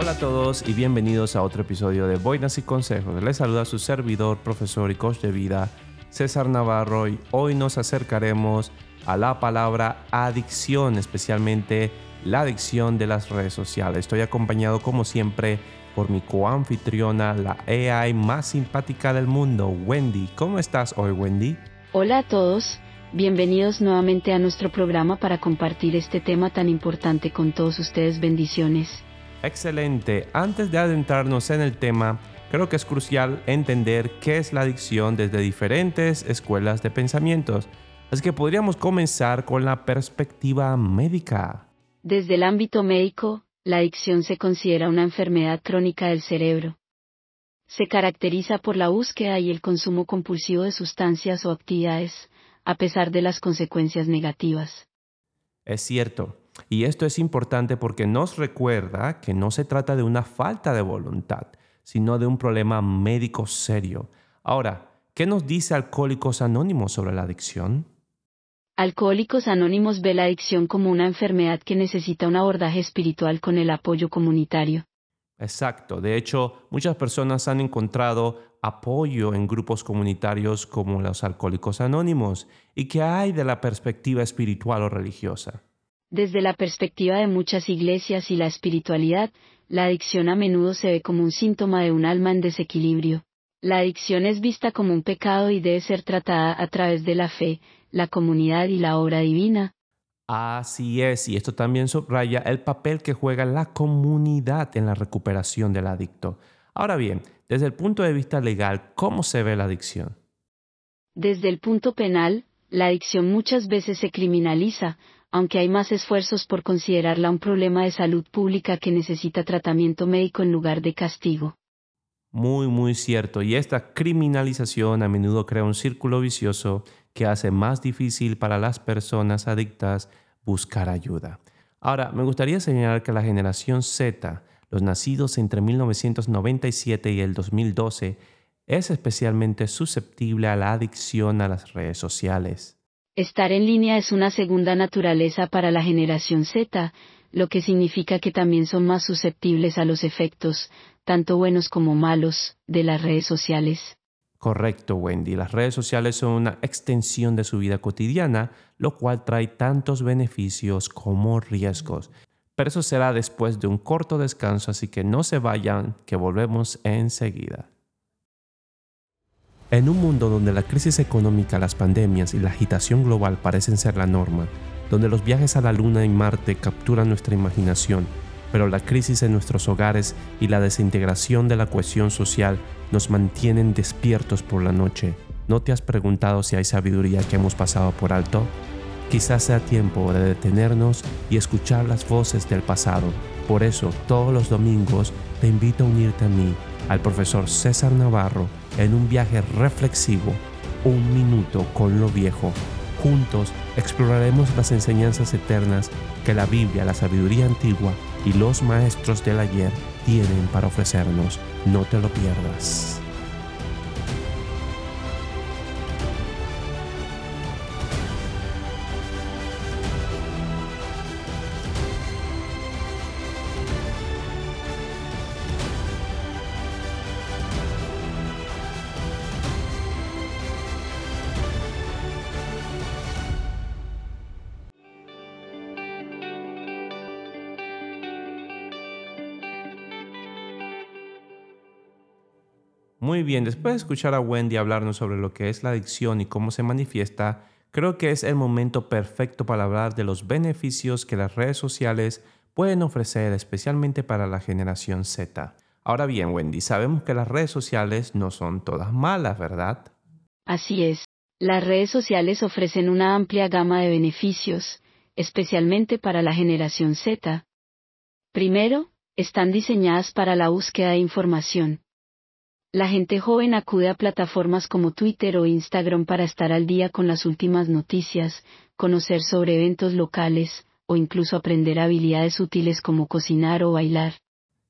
Hola a todos y bienvenidos a otro episodio de Boinas y Consejos. Les saluda su servidor, profesor y coach de vida, César Navarro, y hoy nos acercaremos a la palabra adicción, especialmente la adicción de las redes sociales. Estoy acompañado como siempre por mi coanfitriona, la AI más simpática del mundo, Wendy. ¿Cómo estás hoy, Wendy? Hola a todos, bienvenidos nuevamente a nuestro programa para compartir este tema tan importante con todos ustedes. Bendiciones. Excelente. Antes de adentrarnos en el tema, creo que es crucial entender qué es la adicción desde diferentes escuelas de pensamientos. Así que podríamos comenzar con la perspectiva médica. Desde el ámbito médico, la adicción se considera una enfermedad crónica del cerebro. Se caracteriza por la búsqueda y el consumo compulsivo de sustancias o actividades, a pesar de las consecuencias negativas. Es cierto, y esto es importante porque nos recuerda que no se trata de una falta de voluntad, sino de un problema médico serio. Ahora, ¿qué nos dice Alcohólicos Anónimos sobre la adicción? Alcohólicos Anónimos ve la adicción como una enfermedad que necesita un abordaje espiritual con el apoyo comunitario. Exacto. De hecho, muchas personas han encontrado apoyo en grupos comunitarios como los Alcohólicos Anónimos. ¿Y qué hay de la perspectiva espiritual o religiosa? Desde la perspectiva de muchas iglesias y la espiritualidad, la adicción a menudo se ve como un síntoma de un alma en desequilibrio. La adicción es vista como un pecado y debe ser tratada a través de la fe, la comunidad y la obra divina. Así es, y esto también subraya el papel que juega la comunidad en la recuperación del adicto. Ahora bien, desde el punto de vista legal, ¿cómo se ve la adicción? Desde el punto penal, la adicción muchas veces se criminaliza, aunque hay más esfuerzos por considerarla un problema de salud pública que necesita tratamiento médico en lugar de castigo. Muy, muy cierto. Y esta criminalización a menudo crea un círculo vicioso que hace más difícil para las personas adictas buscar ayuda. Ahora, me gustaría señalar que la generación Z, los nacidos entre 1997 y el 2012, es especialmente susceptible a la adicción a las redes sociales. Estar en línea es una segunda naturaleza para la generación Z, lo que significa que también son más susceptibles a los efectos, tanto buenos como malos, de las redes sociales. Correcto, Wendy. Las redes sociales son una extensión de su vida cotidiana, lo cual trae tantos beneficios como riesgos. Pero eso será después de un corto descanso, así que no se vayan, que volvemos enseguida. En un mundo donde la crisis económica, las pandemias y la agitación global parecen ser la norma, donde los viajes a la Luna y Marte capturan nuestra imaginación, pero la crisis en nuestros hogares y la desintegración de la cohesión social nos mantienen despiertos por la noche. ¿No te has preguntado si hay sabiduría que hemos pasado por alto? Quizás sea tiempo de detenernos y escuchar las voces del pasado. Por eso, todos los domingos te invito a unirte a mí, al profesor César Navarro, en un viaje reflexivo, un minuto con lo viejo Juntos exploraremos las enseñanzas eternas que la Biblia, la sabiduría antigua y los maestros del ayer tienen para ofrecernos. No te lo pierdas. Muy bien, después de escuchar a Wendy hablarnos sobre lo que es la adicción y cómo se manifiesta, creo que es el momento perfecto para hablar de los beneficios que las redes sociales pueden ofrecer, especialmente para la generación Z. Ahora bien, Wendy, sabemos que las redes sociales no son todas malas, ¿verdad? Así es. Las redes sociales ofrecen una amplia gama de beneficios, especialmente para la generación Z. Primero, están diseñadas para la búsqueda de información. La gente joven acude a plataformas como Twitter o Instagram para estar al día con las últimas noticias, conocer sobre eventos locales, o incluso aprender habilidades útiles como cocinar o bailar.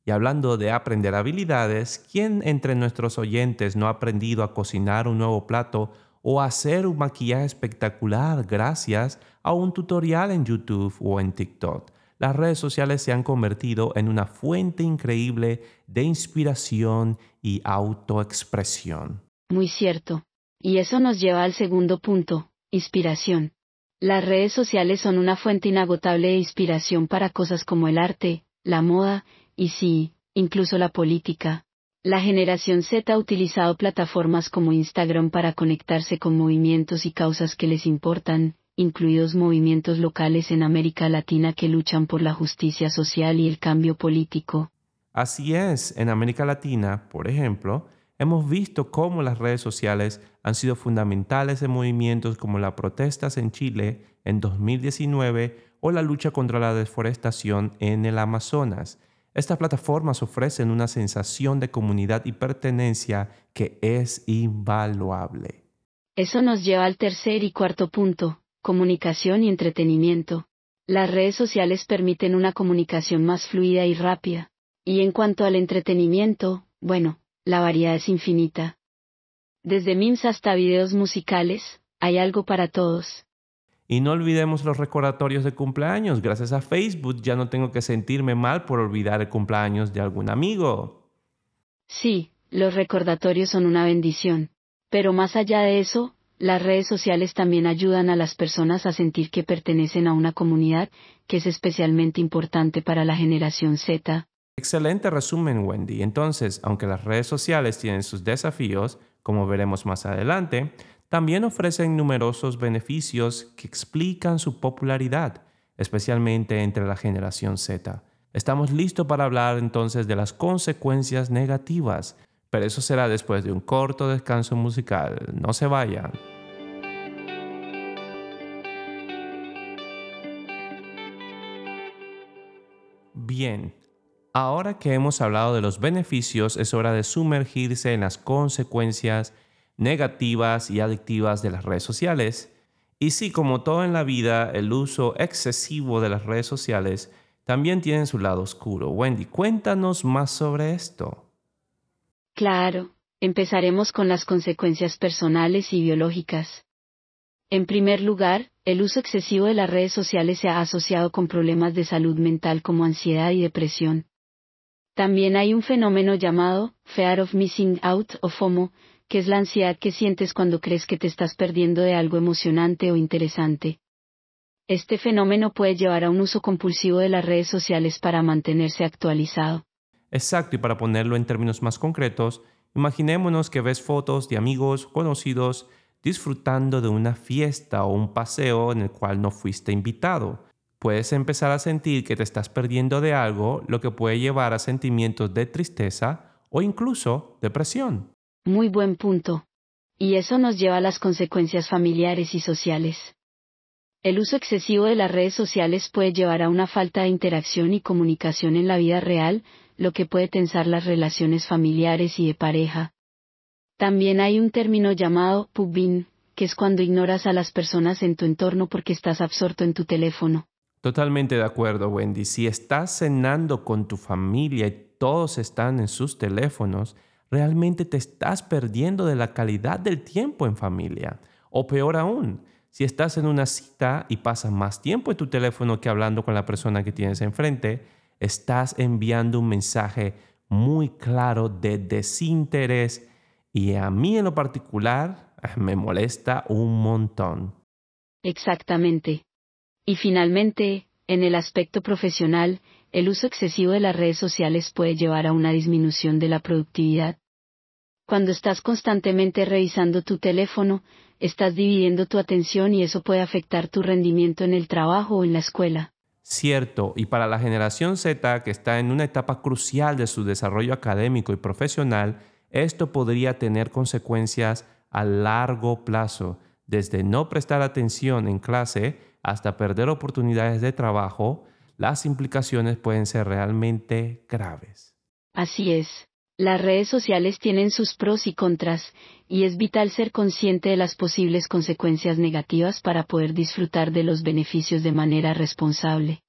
Y hablando de aprender habilidades, ¿quién entre nuestros oyentes no ha aprendido a cocinar un nuevo plato o hacer un maquillaje espectacular gracias a un tutorial en YouTube o en TikTok? Las redes sociales se han convertido en una fuente increíble de inspiración y autoexpresión. Muy cierto. Y eso nos lleva al segundo punto, inspiración. Las redes sociales son una fuente inagotable de inspiración para cosas como el arte, la moda, y sí, incluso la política. La generación Z ha utilizado plataformas como Instagram para conectarse con movimientos y causas que les importan, incluidos movimientos locales en América Latina que luchan por la justicia social y el cambio político. Así es, en América Latina, por ejemplo, hemos visto cómo las redes sociales han sido fundamentales en movimientos como las protestas en Chile en 2019 o la lucha contra la deforestación en el Amazonas. Estas plataformas ofrecen una sensación de comunidad y pertenencia que es invaluable. Eso nos lleva al tercer y cuarto punto, comunicación y entretenimiento. Las redes sociales permiten una comunicación más fluida y rápida. Y en cuanto al entretenimiento, bueno, la variedad es infinita. Desde memes hasta videos musicales, hay algo para todos. Y no olvidemos los recordatorios de cumpleaños. Gracias a Facebook ya no tengo que sentirme mal por olvidar el cumpleaños de algún amigo. Sí, los recordatorios son una bendición. Pero más allá de eso, las redes sociales también ayudan a las personas a sentir que pertenecen a una comunidad que es especialmente importante para la generación Z. Excelente resumen, Wendy. Entonces, aunque las redes sociales tienen sus desafíos, como veremos más adelante, también ofrecen numerosos beneficios que explican su popularidad, especialmente entre la generación Z. Estamos listos para hablar entonces de las consecuencias negativas, pero eso será después de un corto descanso musical. No se vayan. Bien, ahora que hemos hablado de los beneficios, es hora de sumergirse en las consecuencias negativas y adictivas de las redes sociales. Y sí, como todo en la vida, el uso excesivo de las redes sociales también tiene su lado oscuro. Wendy, cuéntanos más sobre esto. Claro, empezaremos con las consecuencias personales y biológicas. En primer lugar, el uso excesivo de las redes sociales se ha asociado con problemas de salud mental como ansiedad y depresión. También hay un fenómeno llamado Fear of Missing Out o FOMO, que es la ansiedad que sientes cuando crees que te estás perdiendo de algo emocionante o interesante. Este fenómeno puede llevar a un uso compulsivo de las redes sociales para mantenerse actualizado. Exacto, y para ponerlo en términos más concretos, imaginémonos que ves fotos de amigos conocidos disfrutando de una fiesta o un paseo en el cual no fuiste invitado. Puedes empezar a sentir que te estás perdiendo de algo, lo que puede llevar a sentimientos de tristeza o incluso depresión. Muy buen punto. Y eso nos lleva a las consecuencias familiares y sociales. El uso excesivo de las redes sociales puede llevar a una falta de interacción y comunicación en la vida real, lo que puede tensar las relaciones familiares y de pareja. También hay un término llamado pubbing, que es cuando ignoras a las personas en tu entorno porque estás absorto en tu teléfono. Totalmente de acuerdo, Wendy. Si estás cenando con tu familia y todos están en sus teléfonos, realmente te estás perdiendo de la calidad del tiempo en familia. O peor aún, si estás en una cita y pasas más tiempo en tu teléfono que hablando con la persona que tienes enfrente, estás enviando un mensaje muy claro de desinterés y a mí en lo particular me molesta un montón. Exactamente. Y finalmente, en el aspecto profesional, el uso excesivo de las redes sociales puede llevar a una disminución de la productividad. Cuando estás constantemente revisando tu teléfono, estás dividiendo tu atención y eso puede afectar tu rendimiento en el trabajo o en la escuela. Cierto, y para la generación Z, que está en una etapa crucial de su desarrollo académico y profesional, esto podría tener consecuencias a largo plazo, desde no prestar atención en clase hasta perder oportunidades de trabajo, las implicaciones pueden ser realmente graves. Así es. Las redes sociales tienen sus pros y contras, y es vital ser consciente de las posibles consecuencias negativas para poder disfrutar de los beneficios de manera responsable.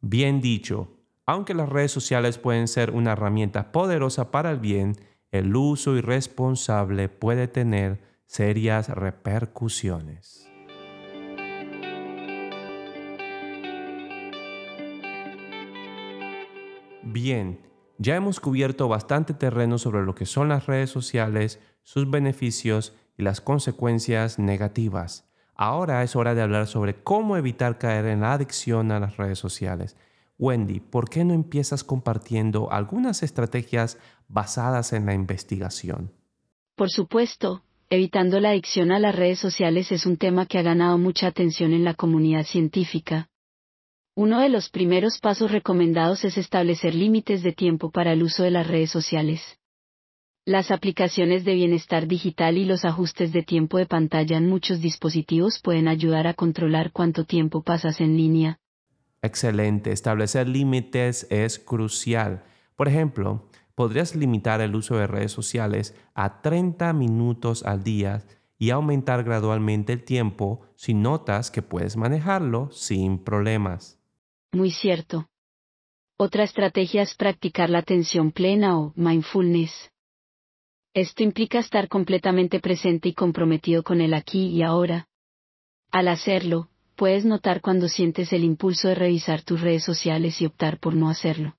Bien dicho, aunque las redes sociales pueden ser una herramienta poderosa para el bien, el uso irresponsable puede tener serias repercusiones. Bien, ya hemos cubierto bastante terreno sobre lo que son las redes sociales, sus beneficios y las consecuencias negativas. Ahora es hora de hablar sobre cómo evitar caer en la adicción a las redes sociales. Wendy, ¿por qué no empiezas compartiendo algunas estrategias basadas en la investigación? Por supuesto, evitando la adicción a las redes sociales es un tema que ha ganado mucha atención en la comunidad científica. Uno de los primeros pasos recomendados es establecer límites de tiempo para el uso de las redes sociales. Las aplicaciones de bienestar digital y los ajustes de tiempo de pantalla en muchos dispositivos pueden ayudar a controlar cuánto tiempo pasas en línea. Excelente, establecer límites es crucial. Por ejemplo, podrías limitar el uso de redes sociales a 30 minutos al día y aumentar gradualmente el tiempo si notas que puedes manejarlo sin problemas. Muy cierto. Otra estrategia es practicar la atención plena o mindfulness. Esto implica estar completamente presente y comprometido con el aquí y ahora. Al hacerlo, puedes notar cuando sientes el impulso de revisar tus redes sociales y optar por no hacerlo.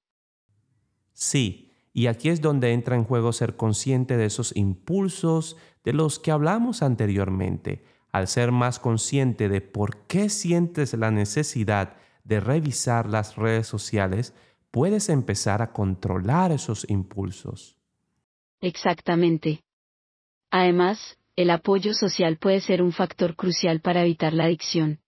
Sí, y aquí es donde entra en juego ser consciente de esos impulsos de los que hablamos anteriormente. Al ser más consciente de por qué sientes la necesidad de revisar las redes sociales, puedes empezar a controlar esos impulsos. Exactamente. Además, el apoyo social puede ser un factor crucial para evitar la adicción.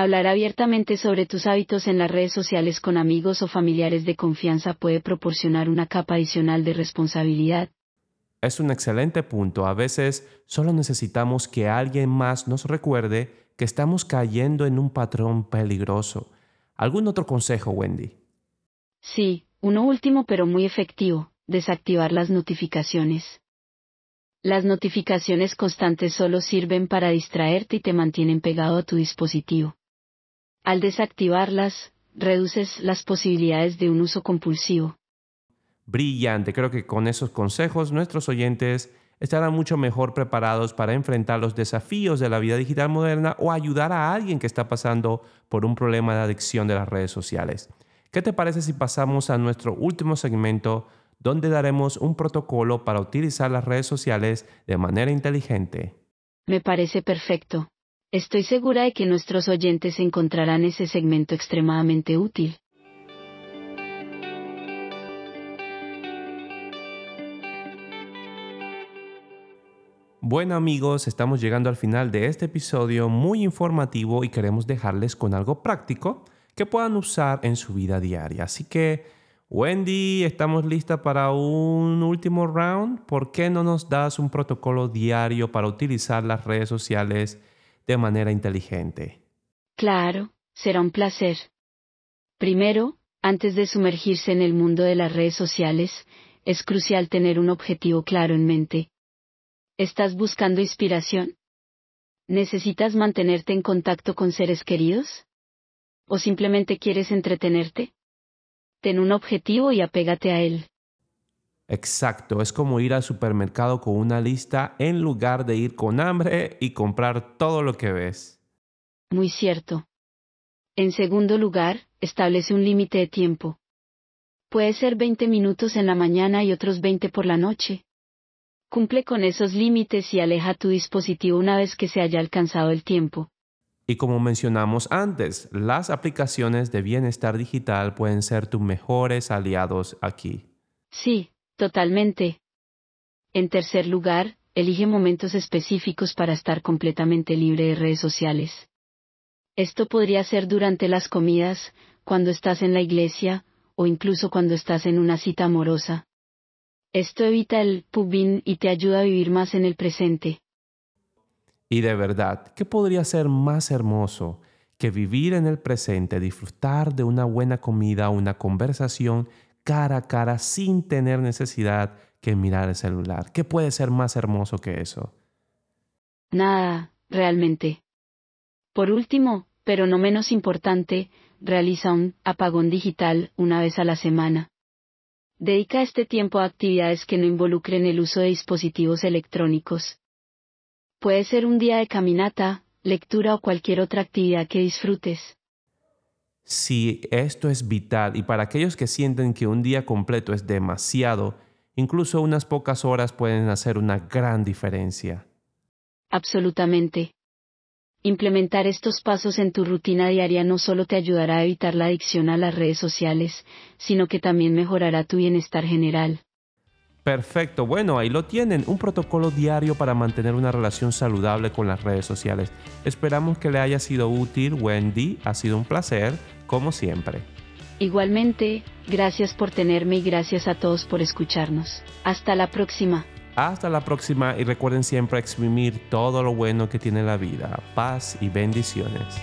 Hablar abiertamente sobre tus hábitos en las redes sociales con amigos o familiares de confianza puede proporcionar una capa adicional de responsabilidad. Es un excelente punto. A veces solo necesitamos que alguien más nos recuerde que estamos cayendo en un patrón peligroso. ¿Algún otro consejo, Wendy? Sí, uno último pero muy efectivo, desactivar las notificaciones. Las notificaciones constantes solo sirven para distraerte y te mantienen pegado a tu dispositivo. Al desactivarlas, reduces las posibilidades de un uso compulsivo. Brillante, creo que con esos consejos nuestros oyentes estarán mucho mejor preparados para enfrentar los desafíos de la vida digital moderna o ayudar a alguien que está pasando por un problema de adicción de las redes sociales. ¿Qué te parece si pasamos a nuestro último segmento donde daremos un protocolo para utilizar las redes sociales de manera inteligente? Me parece perfecto. Estoy segura de que nuestros oyentes encontrarán ese segmento extremadamente útil. Bueno amigos, estamos llegando al final de este episodio muy informativo y queremos dejarles con algo práctico que puedan usar en su vida diaria. Así que, Wendy, estamos listas para un último round. ¿Por qué no nos das un protocolo diario para utilizar las redes sociales de manera inteligente. Claro, será un placer. Primero, antes de sumergirse en el mundo de las redes sociales, es crucial tener un objetivo claro en mente. ¿Estás buscando inspiración? ¿Necesitas mantenerte en contacto con seres queridos? ¿O simplemente quieres entretenerte? Ten un objetivo y apégate a él. Exacto, es como ir al supermercado con una lista en lugar de ir con hambre y comprar todo lo que ves. Muy cierto. En segundo lugar, establece un límite de tiempo. Puede ser 20 minutos en la mañana y otros 20 por la noche. Cumple con esos límites y aleja tu dispositivo una vez que se haya alcanzado el tiempo. Y como mencionamos antes, las aplicaciones de bienestar digital pueden ser tus mejores aliados aquí. Sí, Totalmente. En tercer lugar, elige momentos específicos para estar completamente libre de redes sociales. Esto podría ser durante las comidas, cuando estás en la iglesia, o incluso cuando estás en una cita amorosa. Esto evita el pubin y te ayuda a vivir más en el presente. Y de verdad, ¿qué podría ser más hermoso que vivir en el presente, disfrutar de una buena comida, una conversación cara a cara sin tener necesidad que mirar el celular. ¿Qué puede ser más hermoso que eso? Nada, realmente. Por último, pero no menos importante, realiza un apagón digital una vez a la semana. Dedica este tiempo a actividades que no involucren el uso de dispositivos electrónicos. Puede ser un día de caminata, lectura o cualquier otra actividad que disfrutes. Si esto es vital y para aquellos que sienten que un día completo es demasiado, incluso unas pocas horas pueden hacer una gran diferencia. Absolutamente. Implementar estos pasos en tu rutina diaria no solo te ayudará a evitar la adicción a las redes sociales, sino que también mejorará tu bienestar general. Perfecto, bueno, ahí lo tienen, un protocolo diario para mantener una relación saludable con las redes sociales. Esperamos que le haya sido útil, Wendy, ha sido un placer, como siempre. Igualmente, gracias por tenerme y gracias a todos por escucharnos. Hasta la próxima. Hasta la próxima y recuerden siempre exprimir todo lo bueno que tiene la vida. Paz y bendiciones.